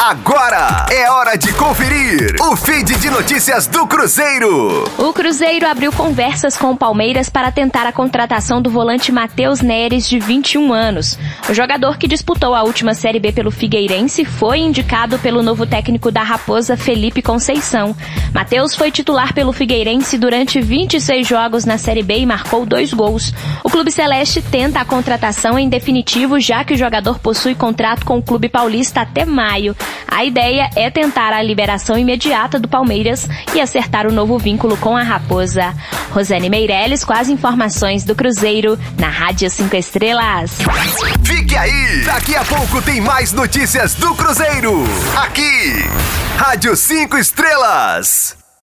Agora é hora de conferir o feed de notícias do Cruzeiro. O Cruzeiro abriu conversas com o Palmeiras para tentar a contratação do volante Matheus Neres, de 21 anos. O jogador que disputou a última Série B pelo Figueirense foi indicado pelo novo técnico da Raposa, Felipe Conceição. Matheus foi titular pelo Figueirense durante 26 jogos na Série B e marcou dois gols. O Clube Celeste tenta a contratação em definitivo, já que o jogador possui contrato com o Clube Paulista até maio. A ideia é tentar a liberação imediata do Palmeiras e acertar o novo vínculo com a Raposa. Rosane Meirelles com as informações do Cruzeiro na Rádio 5 Estrelas. Fique aí! Daqui a pouco tem mais notícias do Cruzeiro. Aqui, Rádio 5 Estrelas.